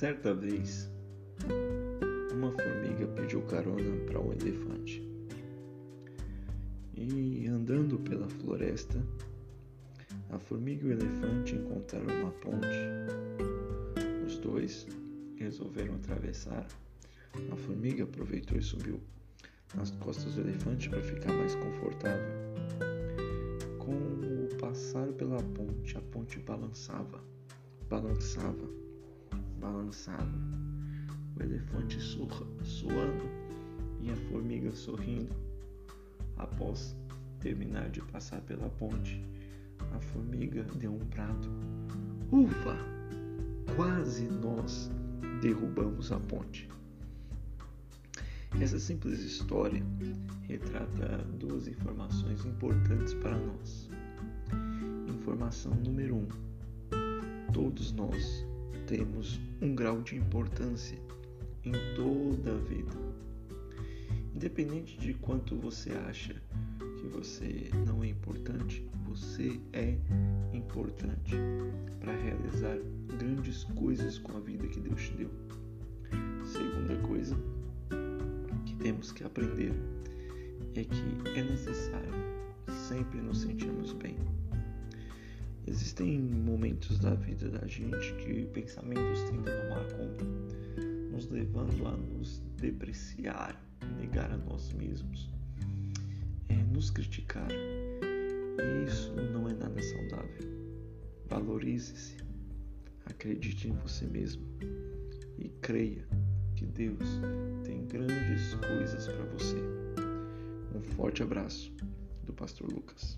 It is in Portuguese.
Certa vez, uma formiga pediu carona para um elefante. E andando pela floresta, a formiga e o elefante encontraram uma ponte. Os dois resolveram atravessar. A formiga aproveitou e subiu nas costas do elefante para ficar mais confortável. Com o passar pela ponte, a ponte balançava, balançava, balançava. O elefante surra, suando e a formiga sorrindo. Após terminar de passar pela ponte, a formiga deu um prato. Ufa! Quase nós derrubamos a ponte. Essa simples história retrata duas informações importantes para nós. Informação número um: todos nós temos um grau de importância em toda a vida. Independente de quanto você acha que você não é importante, você é importante para realizar grandes coisas com a vida que Deus te deu. Segunda coisa, temos que aprender é que é necessário sempre nos sentirmos bem. Existem momentos da vida da gente que pensamentos tendem a tomar conta, nos levando a nos depreciar, negar a nós mesmos, é, nos criticar. E isso não é nada saudável. Valorize-se, acredite em você mesmo e creia que Deus tem grandes coisas para você. Um forte abraço do Pastor Lucas.